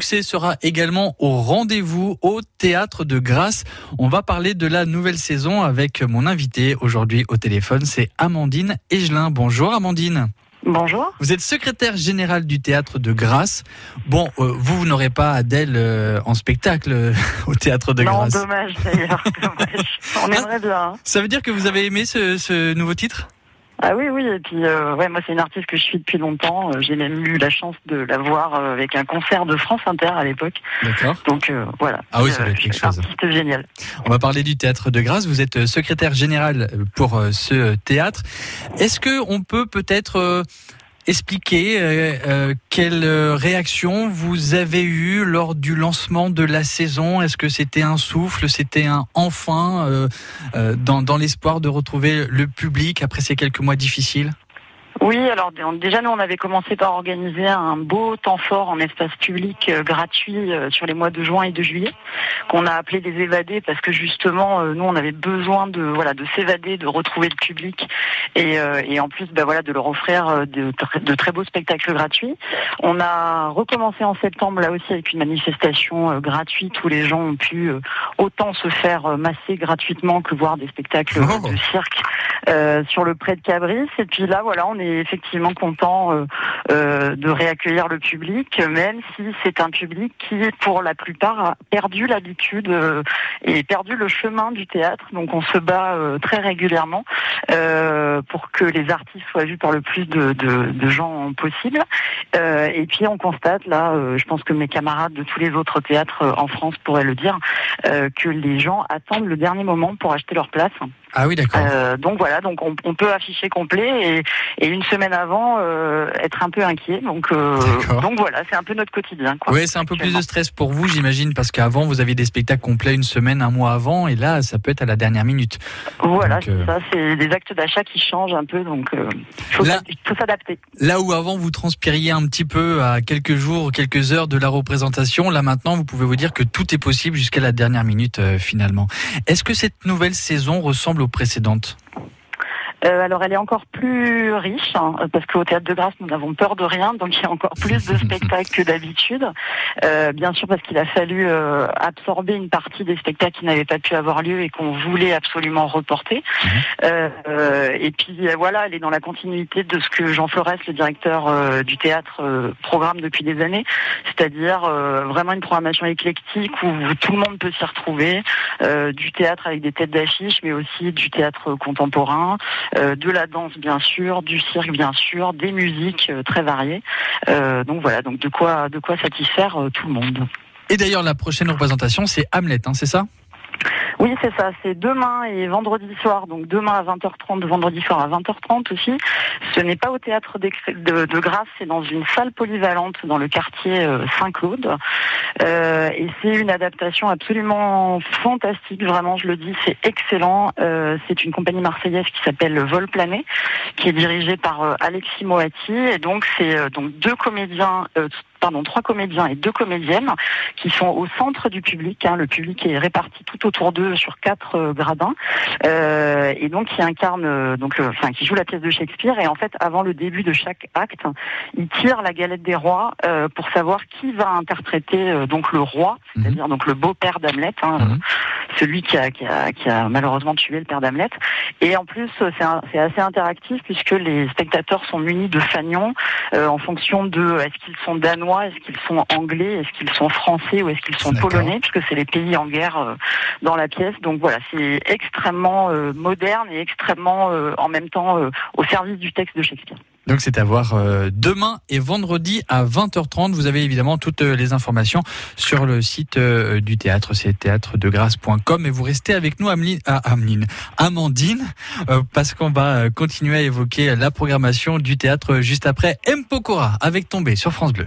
succès sera également au rendez-vous au théâtre de Grasse. On va parler de la nouvelle saison avec mon invité aujourd'hui au téléphone, c'est Amandine Egelin. Bonjour Amandine. Bonjour. Vous êtes secrétaire générale du théâtre de Grasse. Bon, euh, vous, vous n'aurez pas Adèle euh, en spectacle euh, au théâtre de Grasse. Non, dommage d'ailleurs. On aimerait bien. Hein. Ça veut dire que vous avez aimé ce, ce nouveau titre? Ah oui, oui, et puis euh, ouais, moi c'est une artiste que je suis depuis longtemps. Euh, j'ai même eu la chance de la voir euh, avec un concert de France Inter à l'époque. D'accord. Donc voilà. Ah oui, ça va être quelque chose. Artiste génial. On va parler du théâtre de Grâce. Vous êtes secrétaire général pour ce théâtre. Est-ce que on peut peut-être expliquer euh, euh, quelle réaction vous avez eue lors du lancement de la saison? Est-ce que c'était un souffle, c'était un enfin euh, dans, dans l'espoir de retrouver le public après ces quelques mois difficiles? Oui, alors déjà nous on avait commencé par organiser un beau temps fort en espace public euh, gratuit euh, sur les mois de juin et de juillet qu'on a appelé des évadés parce que justement euh, nous on avait besoin de voilà de s'évader, de retrouver le public et, et en plus bah, voilà de leur offrir de, de, très beaux spectacles gratuits. On a recommencé en septembre là aussi avec une manifestation gratuite où les gens ont pu autant se faire masser gratuitement que voir des spectacles oh. de cirque sur le pré de Cabris et puis là voilà on est effectivement content euh, euh, de réaccueillir le public, même si c'est un public qui, pour la plupart, a perdu l'habitude euh, et perdu le chemin du théâtre. Donc on se bat très régulièrement pour que les artistes soient vus par le plus de, de gens possible. Et puis on constate là, je pense que mes camarades de tous les autres théâtres en France pourraient le dire, que les gens attendent le dernier moment pour acheter leur place. Ah oui, d'accord. Euh, donc voilà, donc on, on, peut afficher complet et, et une semaine avant euh, être un peu inquiet. Donc euh, donc voilà, c'est un peu notre quotidien. Quoi, oui, c'est un peu plus de stress pour vous, j'imagine, parce qu'avant vous aviez des spectacles complets une semaine, un mois avant, et là ça peut être à la dernière minute. Voilà, c'est ça, c'est des actes d'achat qui changent un peu, donc il faut s'adapter. Là où avant vous transpiriez un petit peu à quelques jours, quelques heures de la représentation, là maintenant vous pouvez vous dire que tout est possible jusqu'à la dernière minute finalement. Est-ce que cette nouvelle saison ressemble aux précédentes? Euh, alors elle est encore plus riche hein, parce qu'au théâtre de Grâce nous avons peur de rien, donc il y a encore plus de spectacles que d'habitude. Euh, bien sûr parce qu'il a fallu euh, absorber une partie des spectacles qui n'avaient pas pu avoir lieu et qu'on voulait absolument reporter. Mhm. Euh, et puis voilà, elle est dans la continuité de ce que Jean Flores, le directeur du théâtre, programme depuis des années, c'est-à-dire vraiment une programmation éclectique où tout le monde peut s'y retrouver, du théâtre avec des têtes d'affiche, mais aussi du théâtre contemporain. Euh, de la danse bien sûr, du cirque bien sûr, des musiques euh, très variées. Euh, donc voilà, donc de quoi satisfaire tout le monde. Et d'ailleurs, la prochaine représentation, c'est Hamlet, hein, c'est ça? Oui, c'est ça. C'est demain et vendredi soir. Donc demain à 20h30, vendredi soir à 20h30 aussi. Ce n'est pas au théâtre de, de Grasse, c'est dans une salle polyvalente dans le quartier euh, Saint-Claude. Euh, et c'est une adaptation absolument fantastique. Vraiment, je le dis, c'est excellent. Euh, c'est une compagnie marseillaise qui s'appelle Vol Plané, qui est dirigée par Alexis Moati. Et donc c'est donc deux comédiens pardon, trois comédiens et deux comédiennes qui sont au centre du public. Hein. Le public est réparti tout autour d'eux sur quatre euh, gradins euh, et donc qui incarne, euh, donc, enfin, qui joue la pièce de Shakespeare. Et en fait, avant le début de chaque acte, il tire la galette des rois pour savoir qui va interpréter donc le roi, mhm. c'est-à-dire donc le beau-père d'Hamlet. Hein, mhm celui qui a, qui a, qui a malheureusement tué le père d'Hamlet. Et en plus, c'est assez interactif puisque les spectateurs sont munis de fanions euh, en fonction de est-ce qu'ils sont danois, est-ce qu'ils sont anglais, est-ce qu'ils sont français ou est-ce qu'ils sont polonais, puisque c'est les pays en guerre euh, dans la pièce. Donc voilà, c'est extrêmement euh, moderne et extrêmement en même temps au service du texte de Shakespeare. Donc c'est à voir euh, demain et vendredi à 20h30. Vous avez évidemment toutes euh, les informations sur le site euh, du théâtre, c'est théâtredegrace.com et vous restez avec nous Ameline, ah, Amandine parce qu'on va continuer à évoquer la programmation du théâtre juste après M. Pokora avec Tombé sur France Bleu.